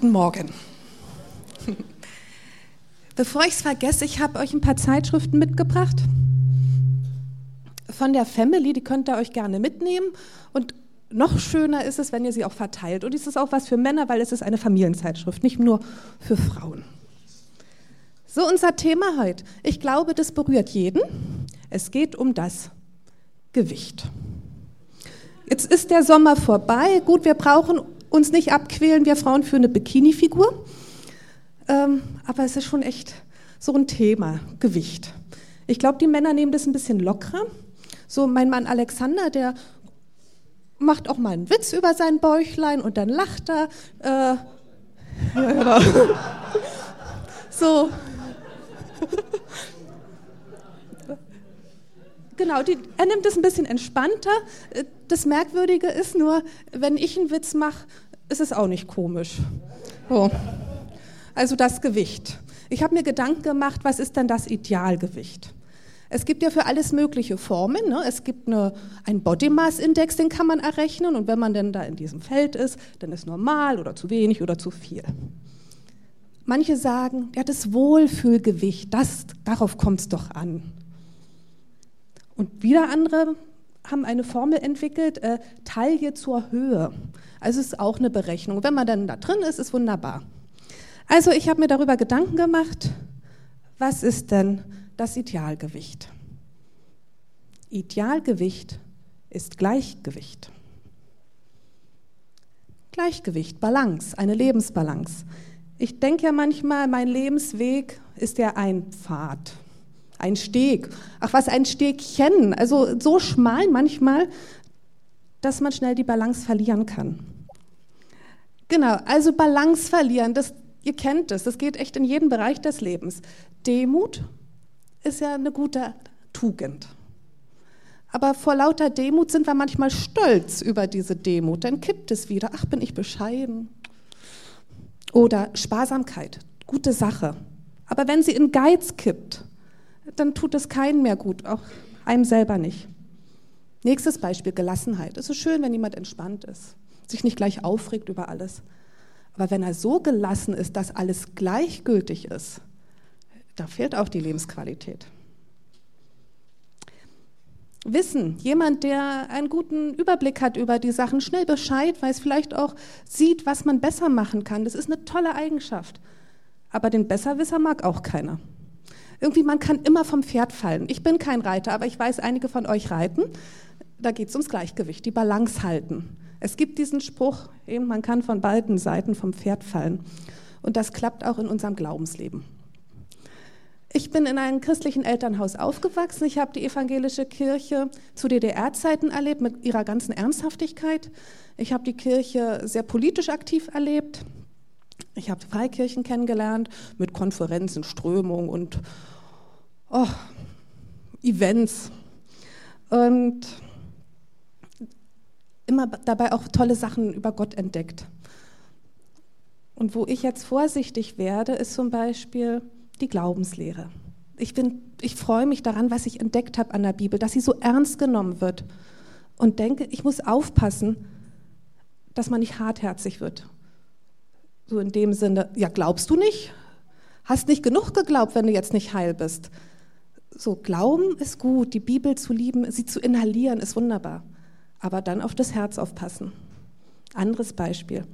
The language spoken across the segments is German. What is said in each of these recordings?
Guten Morgen. Bevor ich es vergesse, ich habe euch ein paar Zeitschriften mitgebracht von der Family, die könnt ihr euch gerne mitnehmen. Und noch schöner ist es, wenn ihr sie auch verteilt. Und es ist auch was für Männer, weil es ist eine Familienzeitschrift, nicht nur für Frauen. So unser Thema heute. Ich glaube, das berührt jeden. Es geht um das Gewicht. Jetzt ist der Sommer vorbei. Gut, wir brauchen uns nicht abquälen, wir Frauen, für eine Bikini-Figur. Ähm, aber es ist schon echt so ein Thema, Gewicht. Ich glaube, die Männer nehmen das ein bisschen lockerer. So mein Mann Alexander, der macht auch mal einen Witz über sein Bäuchlein und dann lacht er. Äh, ja, genau. so. Genau, die, er nimmt es ein bisschen entspannter. Das Merkwürdige ist nur, wenn ich einen Witz mache, ist es auch nicht komisch. So. Also das Gewicht. Ich habe mir Gedanken gemacht, was ist denn das Idealgewicht? Es gibt ja für alles mögliche Formen. Ne? Es gibt eine, einen Body Mass Index, den kann man errechnen. Und wenn man denn da in diesem Feld ist, dann ist normal oder zu wenig oder zu viel. Manche sagen, ja, das Wohlfühlgewicht, das, darauf kommt es doch an. Und wieder andere haben eine Formel entwickelt, äh, Taille zur Höhe. Also es ist auch eine Berechnung. Wenn man dann da drin ist, ist wunderbar. Also ich habe mir darüber Gedanken gemacht, was ist denn das Idealgewicht. Idealgewicht ist Gleichgewicht. Gleichgewicht, Balance, eine Lebensbalance. Ich denke ja manchmal, mein Lebensweg ist ja ein Pfad, ein Steg. Ach was, ein Stegchen. Also so schmal manchmal, dass man schnell die Balance verlieren kann. Genau, also Balance verlieren, das, ihr kennt es, das geht echt in jeden Bereich des Lebens. Demut, ist ja eine gute Tugend. Aber vor lauter Demut sind wir manchmal stolz über diese Demut. Dann kippt es wieder. Ach, bin ich bescheiden. Oder Sparsamkeit, gute Sache. Aber wenn sie in Geiz kippt, dann tut es keinen mehr gut, auch einem selber nicht. Nächstes Beispiel, Gelassenheit. Es ist schön, wenn jemand entspannt ist, sich nicht gleich aufregt über alles. Aber wenn er so gelassen ist, dass alles gleichgültig ist, da fehlt auch die Lebensqualität. Wissen, jemand, der einen guten Überblick hat über die Sachen, schnell Bescheid weiß, vielleicht auch sieht, was man besser machen kann, das ist eine tolle Eigenschaft. Aber den Besserwisser mag auch keiner. Irgendwie, man kann immer vom Pferd fallen. Ich bin kein Reiter, aber ich weiß, einige von euch reiten. Da geht es ums Gleichgewicht, die Balance halten. Es gibt diesen Spruch, eben, man kann von beiden Seiten vom Pferd fallen. Und das klappt auch in unserem Glaubensleben. Ich bin in einem christlichen Elternhaus aufgewachsen. Ich habe die evangelische Kirche zu DDR-Zeiten erlebt mit ihrer ganzen Ernsthaftigkeit. Ich habe die Kirche sehr politisch aktiv erlebt. Ich habe Freikirchen kennengelernt mit Konferenzen, Strömungen und oh, Events. Und immer dabei auch tolle Sachen über Gott entdeckt. Und wo ich jetzt vorsichtig werde, ist zum Beispiel, die Glaubenslehre. Ich, ich freue mich daran, was ich entdeckt habe an der Bibel, dass sie so ernst genommen wird. Und denke, ich muss aufpassen, dass man nicht hartherzig wird. So in dem Sinne, ja, glaubst du nicht? Hast nicht genug geglaubt, wenn du jetzt nicht heil bist. So, Glauben ist gut, die Bibel zu lieben, sie zu inhalieren, ist wunderbar. Aber dann auf das Herz aufpassen. Anderes Beispiel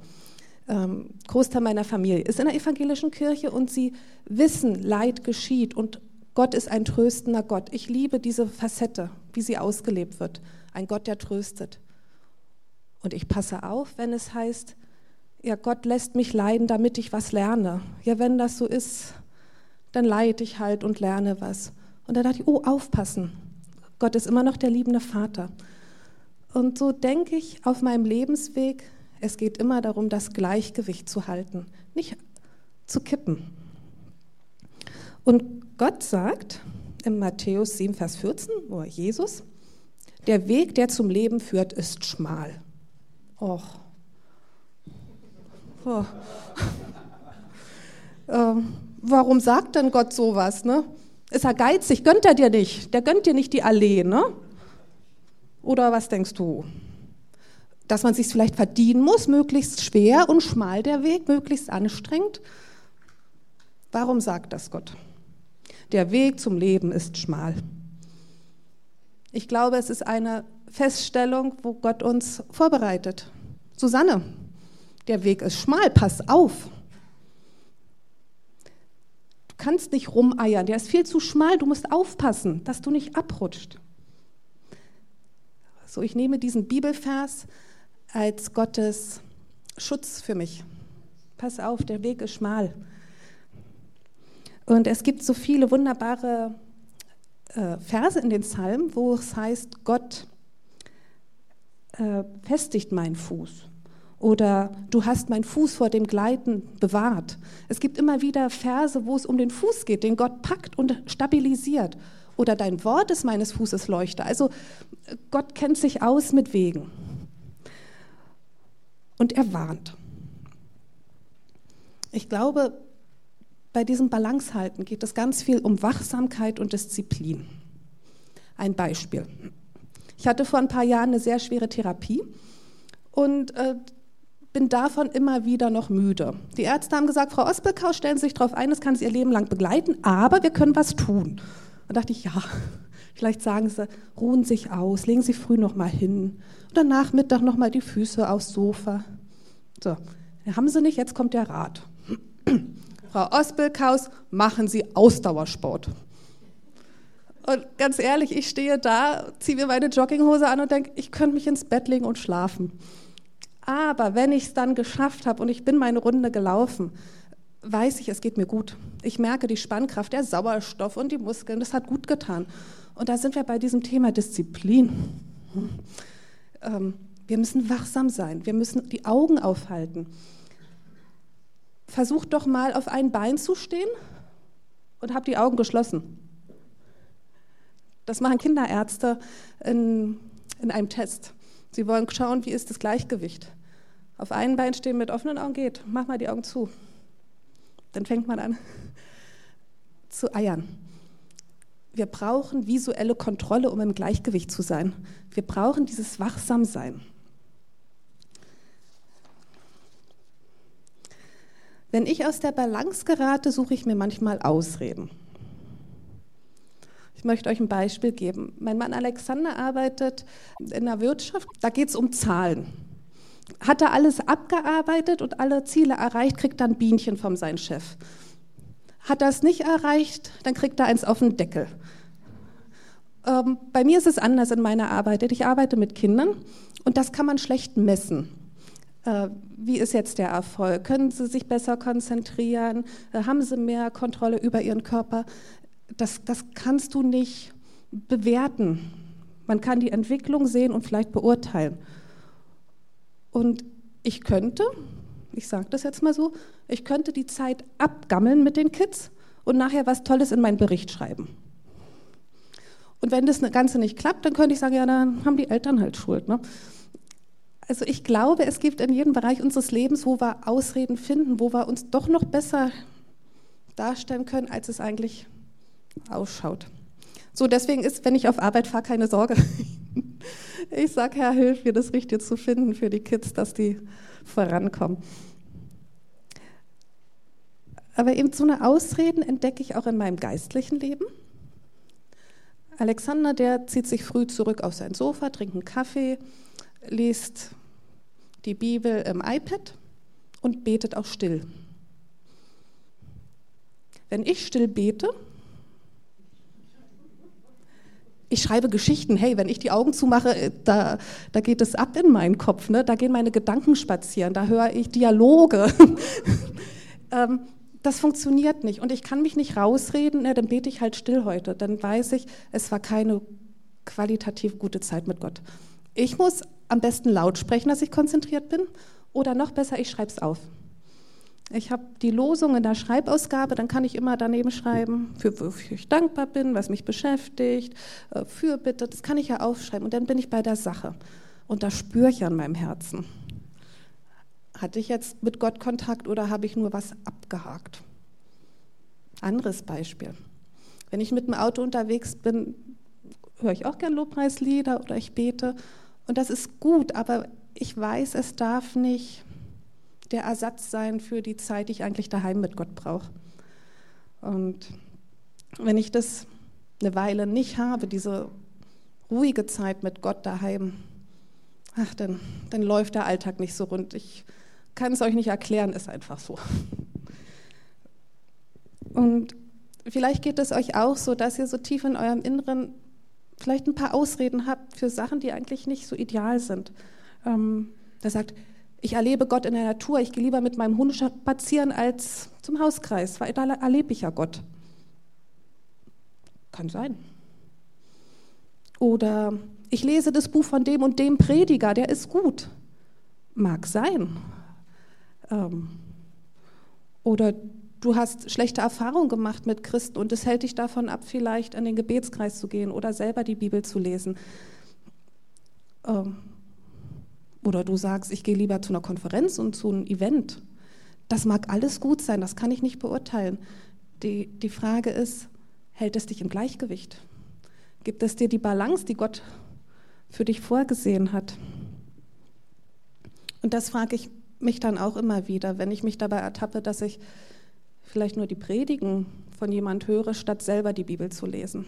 ähm, Großteil meiner Familie ist in der evangelischen Kirche und sie wissen, Leid geschieht und Gott ist ein tröstender Gott. Ich liebe diese Facette, wie sie ausgelebt wird. Ein Gott, der tröstet. Und ich passe auf, wenn es heißt, ja, Gott lässt mich leiden, damit ich was lerne. Ja, wenn das so ist, dann leide ich halt und lerne was. Und dann dachte ich, oh, aufpassen. Gott ist immer noch der liebende Vater. Und so denke ich auf meinem Lebensweg, es geht immer darum, das Gleichgewicht zu halten, nicht zu kippen. Und Gott sagt in Matthäus 7, Vers 14, oder Jesus, der Weg, der zum Leben führt, ist schmal. Och. Oh. ähm, warum sagt denn Gott sowas? Ne? Ist er geizig? Gönnt er dir nicht? Der gönnt dir nicht die Allee, ne? Oder was denkst du? dass man sich vielleicht verdienen muss, möglichst schwer und schmal der Weg, möglichst anstrengend. Warum sagt das Gott? Der Weg zum Leben ist schmal. Ich glaube, es ist eine Feststellung, wo Gott uns vorbereitet. Susanne, der Weg ist schmal, pass auf. Du kannst nicht rumeiern, der ist viel zu schmal, du musst aufpassen, dass du nicht abrutscht. So, ich nehme diesen Bibelvers als Gottes Schutz für mich. Pass auf, der Weg ist schmal. Und es gibt so viele wunderbare äh, Verse in den Psalmen, wo es heißt, Gott äh, festigt meinen Fuß. Oder du hast meinen Fuß vor dem Gleiten bewahrt. Es gibt immer wieder Verse, wo es um den Fuß geht, den Gott packt und stabilisiert. Oder dein Wort ist meines Fußes Leuchte. Also Gott kennt sich aus mit Wegen. Und er warnt. Ich glaube, bei diesem Balancehalten geht es ganz viel um Wachsamkeit und Disziplin. Ein Beispiel. Ich hatte vor ein paar Jahren eine sehr schwere Therapie und äh, bin davon immer wieder noch müde. Die Ärzte haben gesagt, Frau Ospelkau, stellen Sie sich darauf ein, das kann Sie Ihr Leben lang begleiten, aber wir können was tun. Da dachte ich, ja, vielleicht sagen Sie, ruhen sich aus, legen Sie früh noch mal hin oder Nachmittag noch mal die Füße aufs Sofa. So, haben Sie nicht, jetzt kommt der Rat. Frau Ospelkaus, machen Sie Ausdauersport. Und ganz ehrlich, ich stehe da, ziehe mir meine Jogginghose an und denke, ich könnte mich ins Bett legen und schlafen. Aber wenn ich es dann geschafft habe und ich bin meine Runde gelaufen, weiß ich, es geht mir gut. Ich merke die Spannkraft, der Sauerstoff und die Muskeln, das hat gut getan. Und da sind wir bei diesem Thema Disziplin. Ähm, wir müssen wachsam sein, wir müssen die Augen aufhalten. Versucht doch mal auf ein Bein zu stehen und habt die Augen geschlossen. Das machen Kinderärzte in, in einem Test. Sie wollen schauen, wie ist das Gleichgewicht. Auf einem Bein stehen mit offenen Augen geht. Mach mal die Augen zu. Dann fängt man an zu eiern. Wir brauchen visuelle Kontrolle, um im Gleichgewicht zu sein. Wir brauchen dieses Wachsamsein. Wenn ich aus der Balance gerate, suche ich mir manchmal Ausreden. Ich möchte euch ein Beispiel geben. Mein Mann Alexander arbeitet in der Wirtschaft. Da geht es um Zahlen. Hat er alles abgearbeitet und alle Ziele erreicht, kriegt er ein Bienchen von seinem Chef. Hat er es nicht erreicht, dann kriegt er eins auf den Deckel. Ähm, bei mir ist es anders in meiner Arbeit. Ich arbeite mit Kindern und das kann man schlecht messen. Äh, wie ist jetzt der Erfolg? Können Sie sich besser konzentrieren? Äh, haben Sie mehr Kontrolle über Ihren Körper? Das, das kannst du nicht bewerten. Man kann die Entwicklung sehen und vielleicht beurteilen. Und ich könnte, ich sage das jetzt mal so, ich könnte die Zeit abgammeln mit den Kids und nachher was Tolles in meinen Bericht schreiben. Und wenn das Ganze nicht klappt, dann könnte ich sagen, ja, dann haben die Eltern halt Schuld. Ne? Also ich glaube, es gibt in jedem Bereich unseres Lebens, wo wir Ausreden finden, wo wir uns doch noch besser darstellen können, als es eigentlich ausschaut. So, deswegen ist, wenn ich auf Arbeit fahre, keine Sorge. Ich sage, Herr, hilf mir, das Richtige zu finden für die Kids, dass die vorankommen. Aber eben so eine Ausreden entdecke ich auch in meinem geistlichen Leben. Alexander, der zieht sich früh zurück auf sein Sofa, trinkt einen Kaffee, liest die Bibel im iPad und betet auch still. Wenn ich still bete, ich schreibe Geschichten, hey, wenn ich die Augen zumache, äh, da, da geht es ab in meinen Kopf, ne? da gehen meine Gedanken spazieren, da höre ich Dialoge. ähm, das funktioniert nicht und ich kann mich nicht rausreden, ne, dann bete ich halt still heute, dann weiß ich, es war keine qualitativ gute Zeit mit Gott. Ich muss am besten laut sprechen, dass ich konzentriert bin. Oder noch besser, ich schreibe es auf. Ich habe die Losung in der Schreibausgabe, dann kann ich immer daneben schreiben, für wofür ich dankbar bin, was mich beschäftigt, äh, für bitte, das kann ich ja aufschreiben und dann bin ich bei der Sache. Und da spüre ich an meinem Herzen. Hatte ich jetzt mit Gott Kontakt oder habe ich nur was abgehakt? Anderes Beispiel. Wenn ich mit dem Auto unterwegs bin, höre ich auch gern Lobpreislieder oder ich bete und das ist gut, aber ich weiß, es darf nicht der Ersatz sein für die Zeit, die ich eigentlich daheim mit Gott brauche. Und wenn ich das eine Weile nicht habe, diese ruhige Zeit mit Gott daheim, ach, dann, dann läuft der Alltag nicht so rund. Ich kann es euch nicht erklären, ist einfach so. Und vielleicht geht es euch auch so, dass ihr so tief in eurem Inneren vielleicht ein paar Ausreden habt für Sachen, die eigentlich nicht so ideal sind. Ähm, da sagt, ich erlebe Gott in der Natur, ich gehe lieber mit meinem Hund spazieren als zum Hauskreis, weil da erlebe ich ja Gott. Kann sein. Oder ich lese das Buch von dem und dem Prediger, der ist gut. Mag sein. Ähm, oder du hast schlechte Erfahrungen gemacht mit Christen und es hält dich davon ab, vielleicht an den Gebetskreis zu gehen oder selber die Bibel zu lesen. Ähm, oder du sagst, ich gehe lieber zu einer Konferenz und zu einem Event. Das mag alles gut sein, das kann ich nicht beurteilen. Die, die Frage ist, hält es dich im Gleichgewicht? Gibt es dir die Balance, die Gott für dich vorgesehen hat? Und das frage ich mich dann auch immer wieder, wenn ich mich dabei ertappe, dass ich vielleicht nur die Predigen von jemand höre, statt selber die Bibel zu lesen.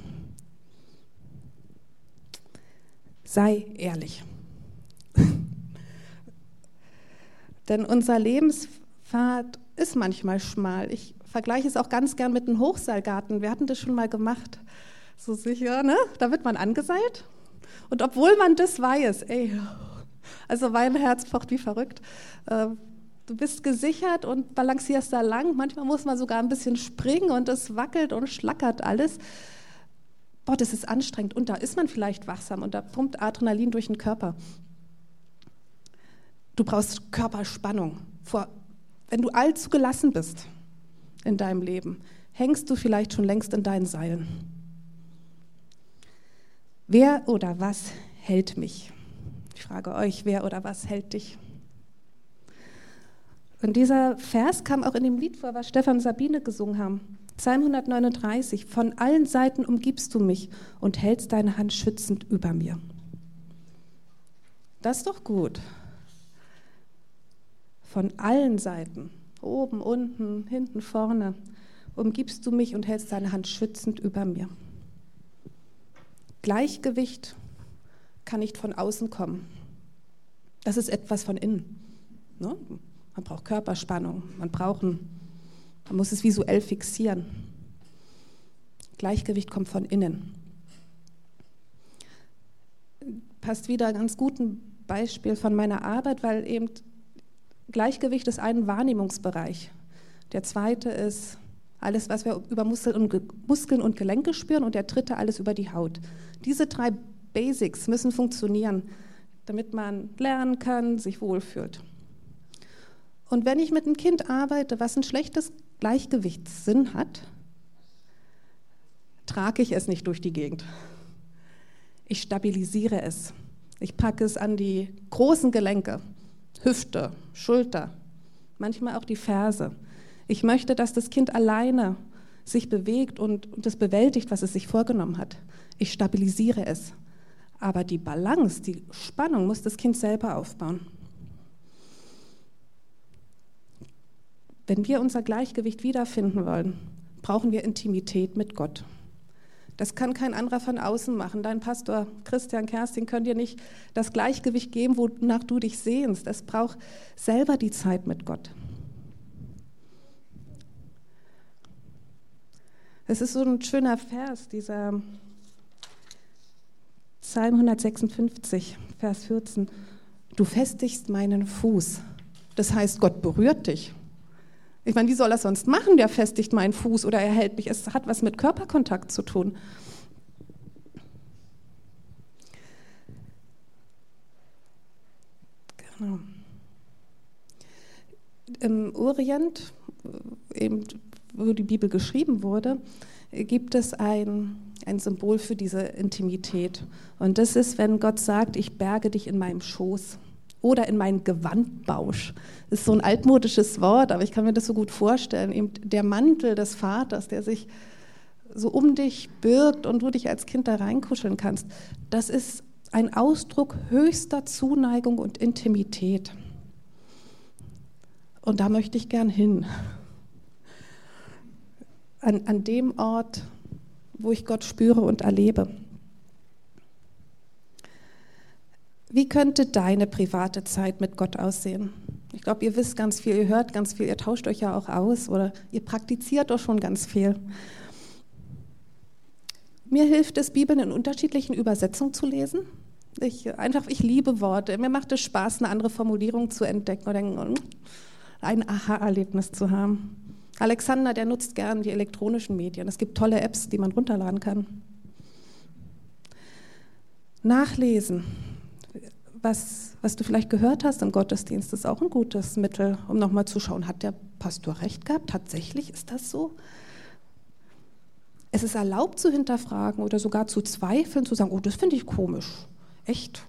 Sei ehrlich. Denn unser Lebenspfad ist manchmal schmal. Ich vergleiche es auch ganz gern mit einem Hochseilgarten. Wir hatten das schon mal gemacht. So sicher, ne? Da wird man angeseilt. Und obwohl man das weiß, ey, also mein Herz pocht wie verrückt. Äh, du bist gesichert und balancierst da lang. Manchmal muss man sogar ein bisschen springen und es wackelt und schlackert alles. Boah, das ist anstrengend. Und da ist man vielleicht wachsam und da pumpt Adrenalin durch den Körper. Du brauchst Körperspannung. Vor, wenn du allzu gelassen bist in deinem Leben, hängst du vielleicht schon längst in deinen Seilen. Wer oder was hält mich? Ich frage euch, wer oder was hält dich? Und dieser Vers kam auch in dem Lied vor, was Stefan und Sabine gesungen haben. Psalm 139, von allen Seiten umgibst du mich und hältst deine Hand schützend über mir. Das ist doch gut. Von allen Seiten, oben, unten, hinten, vorne, umgibst du mich und hältst deine Hand schützend über mir. Gleichgewicht kann nicht von außen kommen. Das ist etwas von innen. Ne? Man braucht Körperspannung, man braucht ein, man muss es visuell fixieren. Gleichgewicht kommt von innen. Passt wieder ein ganz gutes Beispiel von meiner Arbeit, weil eben Gleichgewicht ist ein Wahrnehmungsbereich. Der zweite ist alles, was wir über Muskeln und, Gelenke spüren und der dritte alles über die Haut. Diese drei Basics müssen funktionieren, damit man lernen kann, sich wohlfühlt. Und wenn ich mit einem Kind arbeite, was ein schlechtes Gleichgewichtssinn hat, trage ich es nicht durch die Gegend. Ich stabilisiere es. Ich packe es an die großen Gelenke, Hüfte, Schulter, manchmal auch die Ferse. Ich möchte, dass das Kind alleine sich bewegt und, und das bewältigt, was es sich vorgenommen hat. Ich stabilisiere es. Aber die Balance, die Spannung muss das Kind selber aufbauen. Wenn wir unser Gleichgewicht wiederfinden wollen, brauchen wir Intimität mit Gott. Das kann kein anderer von außen machen. Dein Pastor Christian Kerstin kann dir nicht das Gleichgewicht geben, wonach du dich sehnst. Es braucht selber die Zeit mit Gott. Es ist so ein schöner Vers, dieser Psalm 156, Vers 14. Du festigst meinen Fuß. Das heißt, Gott berührt dich. Ich meine, wie soll er sonst machen? Der festigt meinen Fuß oder er hält mich. Es hat was mit Körperkontakt zu tun. Genau. Im Orient, eben, wo die Bibel geschrieben wurde, gibt es ein, ein Symbol für diese Intimität. Und das ist, wenn Gott sagt, ich berge dich in meinem Schoß oder in meinen Gewandbausch. Das ist so ein altmodisches Wort, aber ich kann mir das so gut vorstellen. Eben der Mantel des Vaters, der sich so um dich birgt und du dich als Kind da reinkuscheln kannst. Das ist ein Ausdruck höchster Zuneigung und Intimität. Und da möchte ich gern hin. An, an dem Ort, wo ich Gott spüre und erlebe. Wie könnte deine private Zeit mit Gott aussehen? Ich glaube, ihr wisst ganz viel, ihr hört ganz viel, ihr tauscht euch ja auch aus oder ihr praktiziert doch schon ganz viel. Mir hilft es, Bibeln in unterschiedlichen Übersetzungen zu lesen. Ich, einfach, ich liebe Worte. Mir macht es Spaß, eine andere Formulierung zu entdecken oder ein Aha-Erlebnis zu haben. Alexander, der nutzt gern die elektronischen Medien. Es gibt tolle Apps, die man runterladen kann. Nachlesen, was, was du vielleicht gehört hast im Gottesdienst, ist auch ein gutes Mittel, um nochmal zu schauen, hat der Pastor recht gehabt? Tatsächlich ist das so? Es ist erlaubt zu hinterfragen oder sogar zu zweifeln, zu sagen, oh, das finde ich komisch. Echt?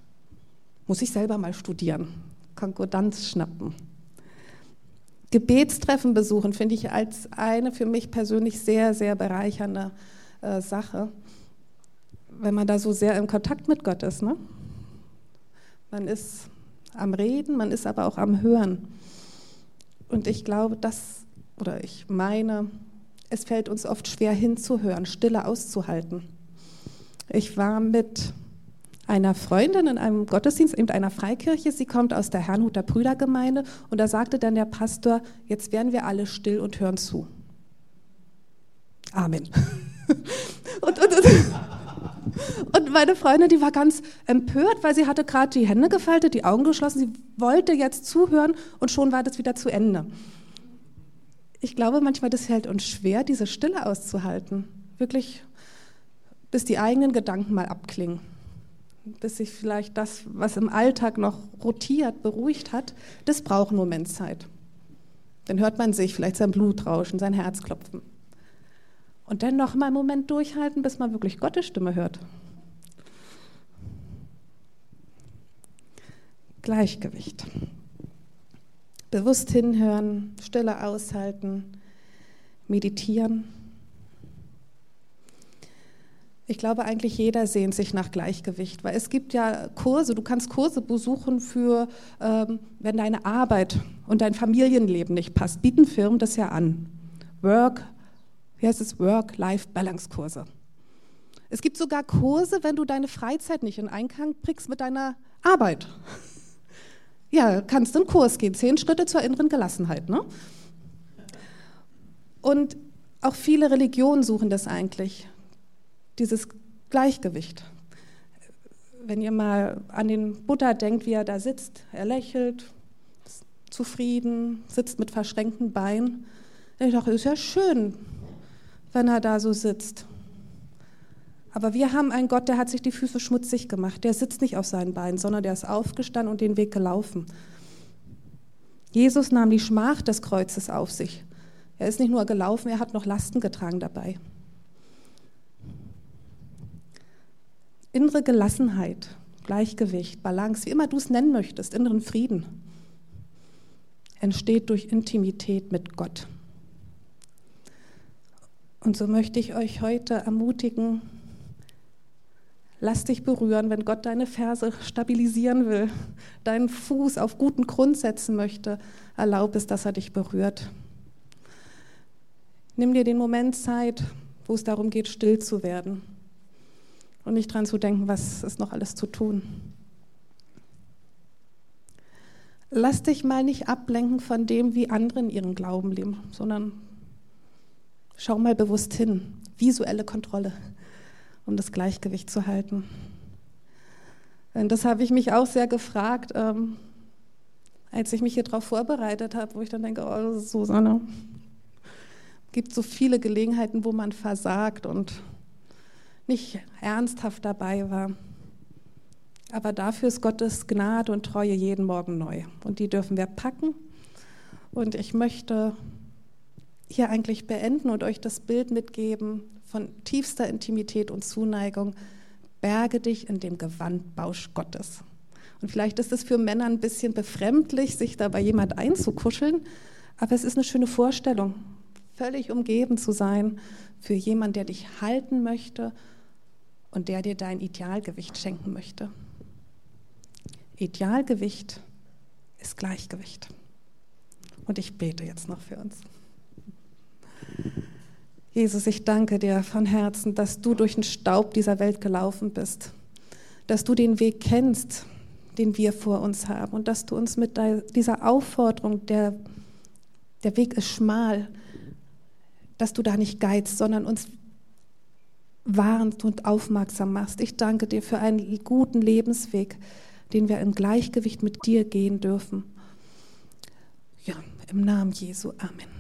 Muss ich selber mal studieren. Konkordanz schnappen. Gebetstreffen besuchen finde ich als eine für mich persönlich sehr, sehr bereichernde äh, Sache, wenn man da so sehr im Kontakt mit Gott ist. Ne? Man ist am Reden, man ist aber auch am Hören. Und ich glaube, das, oder ich meine, es fällt uns oft schwer hinzuhören, Stille auszuhalten. Ich war mit einer Freundin in einem Gottesdienst, in einer Freikirche. Sie kommt aus der Herrnhuter Brüdergemeinde und da sagte dann der Pastor, jetzt werden wir alle still und hören zu. Amen. und, und, und, und, meine Freundin, die war ganz empört, weil sie hatte gerade die Hände gefaltet, die Augen geschlossen. Sie wollte jetzt zuhören und schon war das wieder zu Ende ich glaube manchmal, das hält uns schwer, diese Stille auszuhalten. Wirklich, bis die eigenen Gedanken mal abklingen. Bis sich vielleicht das, was im Alltag noch rotiert, beruhigt hat, das braucht einen Moment Zeit. Dann hört man sich, vielleicht sein Blut rauschen, sein Herz klopfen. Und dann noch mal einen Moment durchhalten, bis man wirklich Gottes Stimme hört. Gleichgewicht. Bewusst hinhören, Stille aushalten, meditieren. Ich glaube, eigentlich jeder sehnt sich nach Gleichgewicht, weil es gibt ja Kurse, du kannst Kurse besuchen für, ähm, wenn deine Arbeit und dein Familienleben nicht passt, bieten Firmen das ja an. Work, wie heißt es, Work-Life-Balance-Kurse. Es gibt sogar Kurse, wenn du deine Freizeit nicht in Einklang bringst mit deiner Arbeit. Ja, kannst einen Kurs gehen, zehn Schritte zur inneren Gelassenheit. Ne? Und auch viele Religionen suchen das eigentlich, dieses Gleichgewicht. Wenn ihr mal an den Buddha denkt, wie er da sitzt, er lächelt, zufrieden, sitzt mit verschränkten Beinen. Ich dachte, ist ja schön, wenn er da so sitzt. Aber wir haben einen Gott, der hat sich die Füße schmutzig gemacht. Der sitzt nicht auf seinen Beinen, sondern der ist aufgestanden und den Weg gelaufen. Jesus nahm die Schmach des Kreuzes auf sich. Er ist nicht nur gelaufen, er hat noch Lasten getragen dabei. Innere Gelassenheit, Gleichgewicht, Balance, wie immer du es nennen möchtest, inneren Frieden, entsteht durch Intimität mit Gott. Und so möchte ich euch heute ermutigen, Lass dich berühren, wenn Gott deine Ferse stabilisieren will, deinen Fuß auf guten Grund setzen möchte. Erlaub es, dass er dich berührt. Nimm dir den Moment Zeit, wo es darum geht, still zu werden und nicht dran zu denken, was ist noch alles zu tun. Lass dich mal nicht ablenken von dem, wie andere in ihren Glauben leben, sondern schau mal bewusst hin. Visuelle Kontrolle um das Gleichgewicht zu halten. Und das habe ich mich auch sehr gefragt, ähm, als ich mich hier darauf vorbereitet habe, wo ich dann denke, oh, Susanne, es gibt so viele Gelegenheiten, wo man versagt und nicht ernsthaft dabei war. Aber dafür ist Gottes Gnade und Treue jeden Morgen neu. Und die dürfen wir packen. Und ich möchte hier eigentlich beenden und euch das Bild mitgeben von tiefster Intimität und Zuneigung. Berge dich in dem Gewandbausch Gottes. Und vielleicht ist es für Männer ein bisschen befremdlich, sich da bei jemand einzukuscheln, aber es ist eine schöne Vorstellung, völlig umgeben zu sein für jemanden, der dich halten möchte und der dir dein Idealgewicht schenken möchte. Idealgewicht ist Gleichgewicht. Und ich bete jetzt noch für uns. Jesus, ich danke dir von Herzen, dass du durch den Staub dieser Welt gelaufen bist, dass du den Weg kennst, den wir vor uns haben und dass du uns mit dieser Aufforderung, der, der Weg ist schmal, dass du da nicht geizt, sondern uns warnst und aufmerksam machst. Ich danke dir für einen guten Lebensweg, den wir im Gleichgewicht mit dir gehen dürfen. Ja, im Namen Jesu. Amen.